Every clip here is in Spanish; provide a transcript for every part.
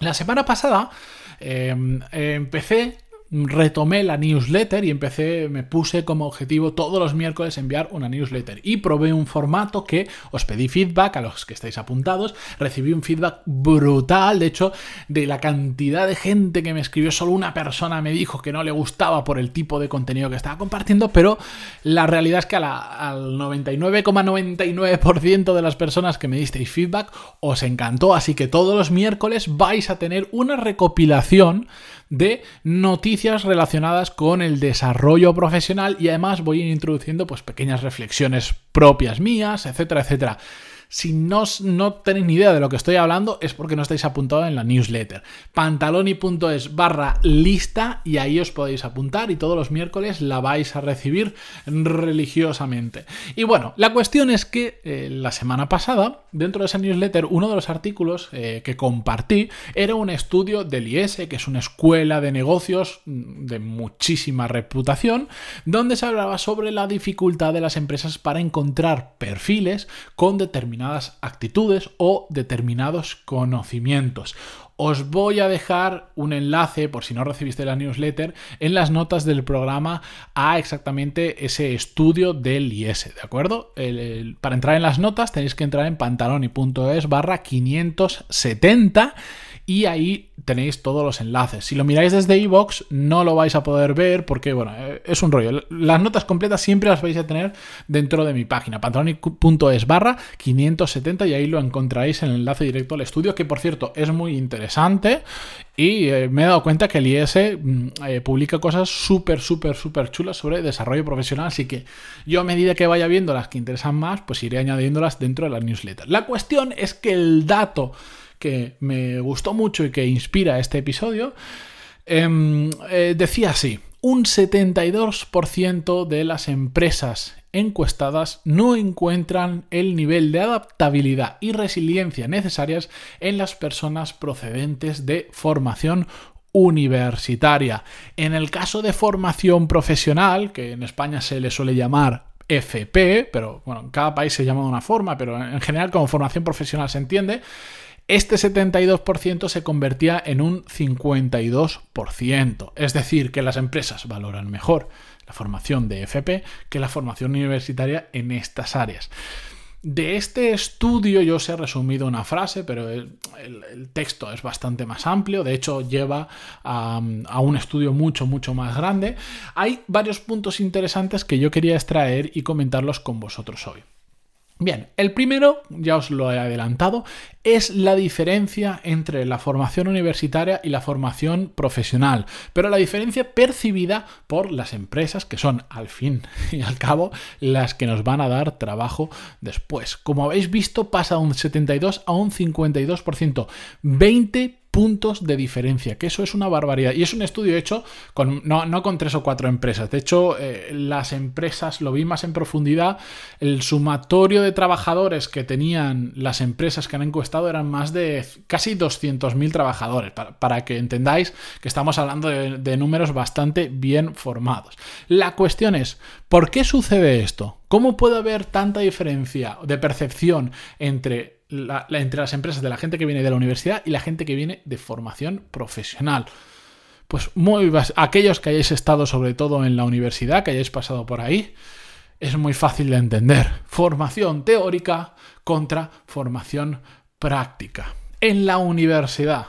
La semana pasada em, empecé retomé la newsletter y empecé, me puse como objetivo todos los miércoles enviar una newsletter. Y probé un formato que os pedí feedback a los que estáis apuntados, recibí un feedback brutal, de hecho, de la cantidad de gente que me escribió, solo una persona me dijo que no le gustaba por el tipo de contenido que estaba compartiendo, pero la realidad es que al 99,99% de las personas que me disteis feedback os encantó, así que todos los miércoles vais a tener una recopilación de noticias relacionadas con el desarrollo profesional y además voy a ir introduciendo pues pequeñas reflexiones propias mías, etcétera, etcétera. Si no, no tenéis ni idea de lo que estoy hablando es porque no estáis apuntados en la newsletter. pantaloni.es barra lista y ahí os podéis apuntar y todos los miércoles la vais a recibir religiosamente. Y bueno, la cuestión es que eh, la semana pasada, dentro de esa newsletter, uno de los artículos eh, que compartí era un estudio del IES, que es una escuela de negocios mm, de muchísima reputación, donde se hablaba sobre la dificultad de las empresas para encontrar perfiles con determinados actitudes o determinados conocimientos. Os voy a dejar un enlace, por si no recibiste la newsletter, en las notas del programa a exactamente ese estudio del IS, ¿de acuerdo? para entrar en las notas tenéis que entrar en pantaloni.es barra 570 y ahí tenéis todos los enlaces. Si lo miráis desde iVoox no lo vais a poder ver porque, bueno, eh, es un rollo. Las notas completas siempre las vais a tener dentro de mi página, pantaloni.es barra 570 y ahí lo encontraréis en el enlace directo al estudio, que por cierto es muy interesante y eh, me he dado cuenta que el IS mm, eh, publica cosas súper, súper, súper chulas sobre desarrollo profesional, así que yo a medida que vaya viendo las que interesan más, pues iré añadiéndolas dentro de la newsletter. La cuestión es que el dato que me gustó mucho y que inspira este episodio, em, eh, decía así, un 72% de las empresas encuestadas no encuentran el nivel de adaptabilidad y resiliencia necesarias en las personas procedentes de formación universitaria. En el caso de formación profesional, que en España se le suele llamar FP, pero bueno, en cada país se llama de una forma, pero en general como formación profesional se entiende, este 72% se convertía en un 52%. Es decir, que las empresas valoran mejor la formación de FP que la formación universitaria en estas áreas. De este estudio yo os he resumido una frase, pero el, texto es bastante más amplio, de hecho lleva a, a, un estudio mucho, mucho más grande. Hay varios puntos interesantes que yo quería extraer y comentarlos con vosotros hoy. Bien, el primero, ya os lo he adelantado, es la diferencia entre la formación universitaria y la formación profesional, pero la diferencia percibida por las empresas que son al fin y al cabo las que nos van a dar trabajo después. Como habéis visto, pasa de un 72 a un 52%, 20 puntos de diferencia, que eso es una barbaridad. Y es un estudio hecho con, no, con tres o cuatro empresas. De hecho, eh, las empresas, lo vi más en profundidad, el sumatorio de trabajadores que tenían las empresas que han encuestado eran más de casi 200.000 trabajadores, para, que entendáis que estamos hablando de números bastante bien formados. La cuestión es, ¿por qué sucede esto? ¿Cómo puede haber tanta diferencia de percepción entre entre las empresas de la gente que viene de la universidad y la gente que viene de formación profesional. Pues muy aquellos que hayáis estado sobre todo en la universidad, que hayáis pasado por ahí, es muy fácil de entender. Formación teórica contra formación práctica. En la universidad,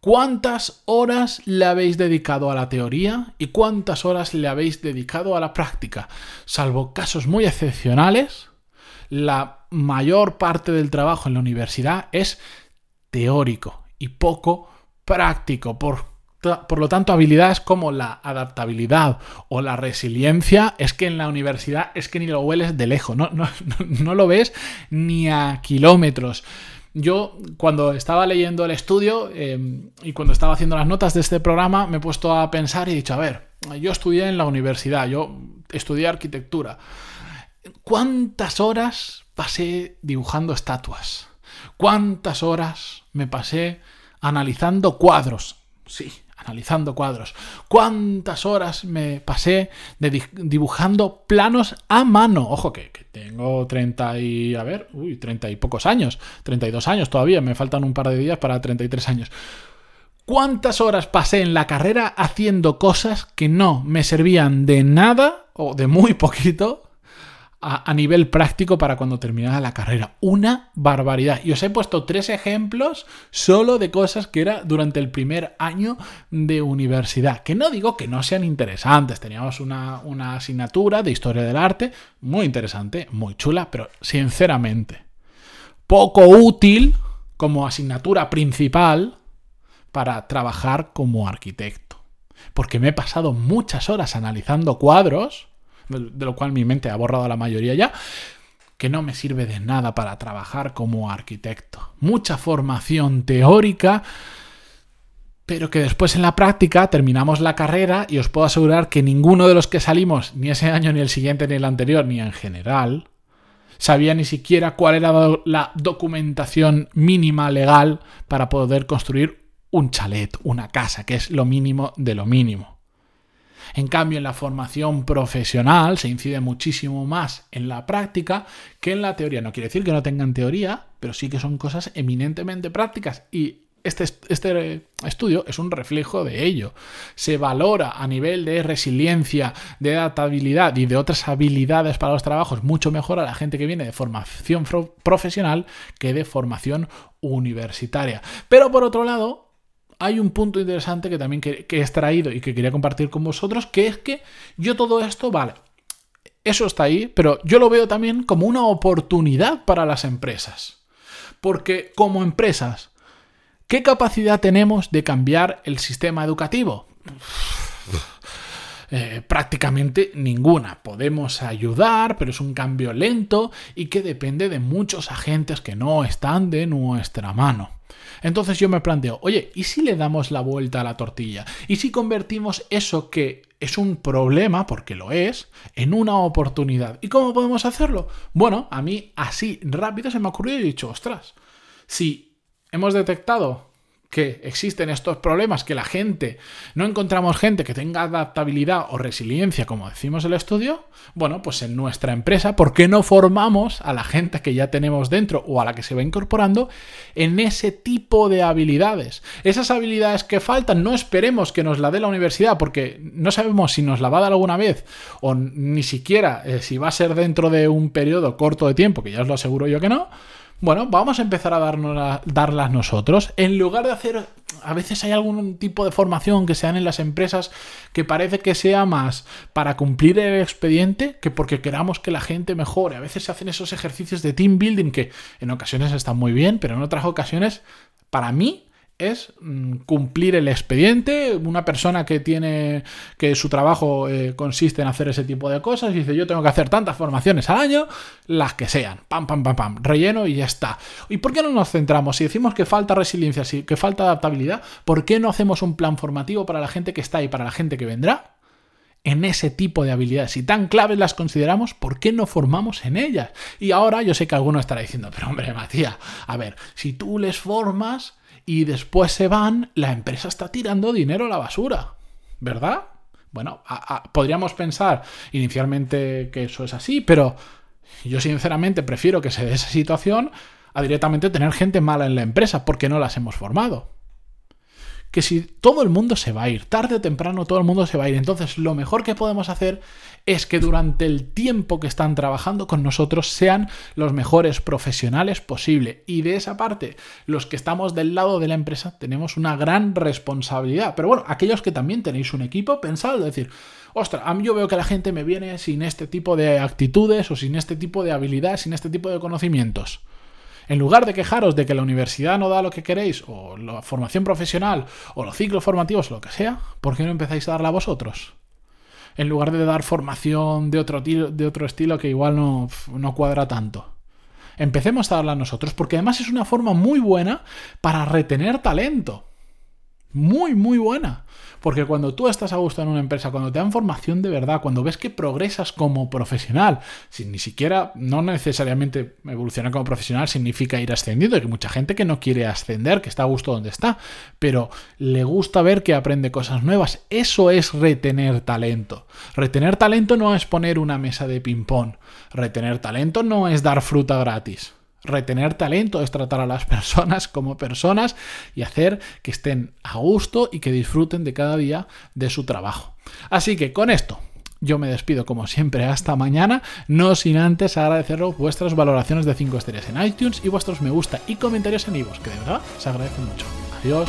¿cuántas horas le habéis dedicado a la teoría y cuántas horas le habéis dedicado a la práctica? Salvo casos muy excepcionales, la mayor parte del trabajo en la universidad es teórico y poco práctico. Por, por, lo tanto, habilidades como la adaptabilidad o la resiliencia es que en la universidad es que ni lo hueles de lejos, no, no, no lo ves ni a kilómetros. yo cuando estaba leyendo el estudio em, y cuando estaba haciendo las notas de este programa, me he puesto a pensar y he dicho, a ver, yo estudié en la universidad, yo estudié arquitectura. ¿Cuántas horas pasé dibujando estatuas? ¿Cuántas horas me pasé analizando cuadros? Sí, analizando cuadros. ¿Cuántas horas me pasé dibujando planos a mano? Ojo que, tengo 30 y... a ver, uy, 30 y pocos años. 32 años todavía, me faltan un par de días para 33 años. ¿Cuántas horas pasé en la carrera haciendo cosas que no me servían de nada o de muy poquito a, nivel práctico para cuando terminara la carrera. Una barbaridad. Y os he puesto tres ejemplos solo de cosas que era durante el primer año de universidad. Que no digo que no sean interesantes. Teníamos una, una asignatura de historia del arte muy interesante, muy chula, pero sinceramente poco útil como asignatura principal para trabajar como arquitecto. Porque me he pasado muchas horas analizando cuadros de lo cual mi mente ha borrado la mayoría ya, que no me sirve de nada para trabajar como arquitecto. Mucha formación teórica, pero que después en la práctica terminamos la carrera y os puedo asegurar que ninguno de los que salimos, ni ese año, ni el siguiente, ni el anterior, ni en general, sabía ni siquiera cuál era la documentación mínima legal para poder construir un chalet, una casa, que es lo mínimo de lo mínimo. En cambio, en la formación profesional se incide muchísimo más en la práctica que en la teoría. No quiere decir que no tengan teoría, pero sí que son cosas eminentemente prácticas y este, este, estudio es un reflejo de ello. Se valora a nivel de resiliencia, de adaptabilidad y de otras habilidades para los trabajos mucho mejor a la gente que viene de formación profesional que de formación universitaria. Pero por otro lado, hay un punto interesante que también que, he extraído y que quería compartir con vosotros, que es que yo todo esto, vale, eso está ahí, pero yo lo veo también como una oportunidad para las empresas. Porque como empresas, ¿qué capacidad tenemos de cambiar el sistema educativo? Eh, prácticamente ninguna. Podemos ayudar, pero es un cambio lento y que depende de muchos agentes que no están de nuestra mano. Entonces yo me planteo, oye, ¿y si le damos la vuelta a la tortilla? ¿Y si convertimos eso que es un problema, porque lo es, en una oportunidad? ¿Y cómo podemos hacerlo? Bueno, a mí así rápido se me ha ocurrido y he dicho, ostras, si hemos detectado que existen estos problemas, que la gente, no encontramos gente que tenga adaptabilidad o resiliencia, como decimos en el estudio, bueno, pues en nuestra empresa, ¿por qué no formamos a la gente que ya tenemos dentro o a la que se va incorporando en ese tipo de habilidades? Esas habilidades que faltan, no esperemos que nos la dé la universidad, porque no sabemos si nos la va a dar alguna vez o ni siquiera eh, si va a ser dentro de un periodo corto de tiempo, que ya os lo aseguro yo que no bueno, vamos a empezar a darnos darlas nosotros. En lugar de hacer. A veces hay algún tipo de formación que sean en las empresas que parece que sea más para cumplir el expediente que porque queramos que la gente mejore. A veces se hacen esos ejercicios de team building que en ocasiones están muy bien, pero en otras ocasiones, para mí, es mm, cumplir el expediente. Una persona que tiene que su trabajo eh, consiste en hacer ese tipo de cosas y dice yo tengo que hacer tantas formaciones al año, las que sean, pam, pam, pam, pam, relleno y ya está. ¿Y por qué no nos centramos? Si decimos que falta resiliencia, que falta adaptabilidad, ¿por qué no hacemos un plan formativo para la gente que está y para la gente que vendrá? en ese tipo de habilidades. Si tan claves las consideramos, ¿por qué no formamos en ellas? Y ahora yo sé que alguno estará diciendo, pero hombre, Matías, a ver, si tú les formas, y después se van, la empresa está tirando dinero a la basura, ¿verdad? Bueno, podríamos pensar inicialmente que eso es así, pero yo sinceramente prefiero que se dé esa situación a directamente tener gente mala en la empresa porque no las hemos formado que si todo el mundo se va a ir, tarde o temprano todo el mundo se va a ir, entonces lo mejor que podemos hacer es que durante el tiempo que están trabajando con nosotros sean los mejores profesionales posible. Y de esa parte, los que estamos del lado de la empresa tenemos una gran responsabilidad. Pero bueno, aquellos que también tenéis un equipo, pensad, decir, ostras, a mí yo veo que la gente me viene sin este tipo de actitudes o sin este tipo de habilidades, sin este tipo de conocimientos. En lugar de quejaros de que la universidad no da lo que queréis, o la formación profesional, o los ciclos formativos, lo que sea, ¿por qué no empezáis a darla vosotros? En lugar de dar formación de otro, de otro estilo que igual no, no cuadra tanto. Empecemos a darla nosotros, porque además es una forma muy buena para retener talento. Muy, muy buena. Porque cuando tú estás a gusto en una empresa, cuando te dan formación de verdad, cuando ves que progresas como profesional, sin ni siquiera, no necesariamente evolucionar como profesional significa ir ascendiendo, hay mucha gente que no quiere ascender, que está a gusto donde está, pero le gusta ver que aprende cosas nuevas. Eso es retener talento. Retener talento no es poner una mesa de ping-pong. Retener talento no es dar fruta gratis. Retener talento es tratar a las personas como personas y hacer que estén a gusto y que disfruten de cada día de su trabajo. Así que con esto yo me despido como siempre hasta mañana, no sin antes agradeceros vuestras valoraciones de 5 estrellas en iTunes y vuestros me gusta y comentarios en iVoox, que de verdad se agradecen mucho. Adiós.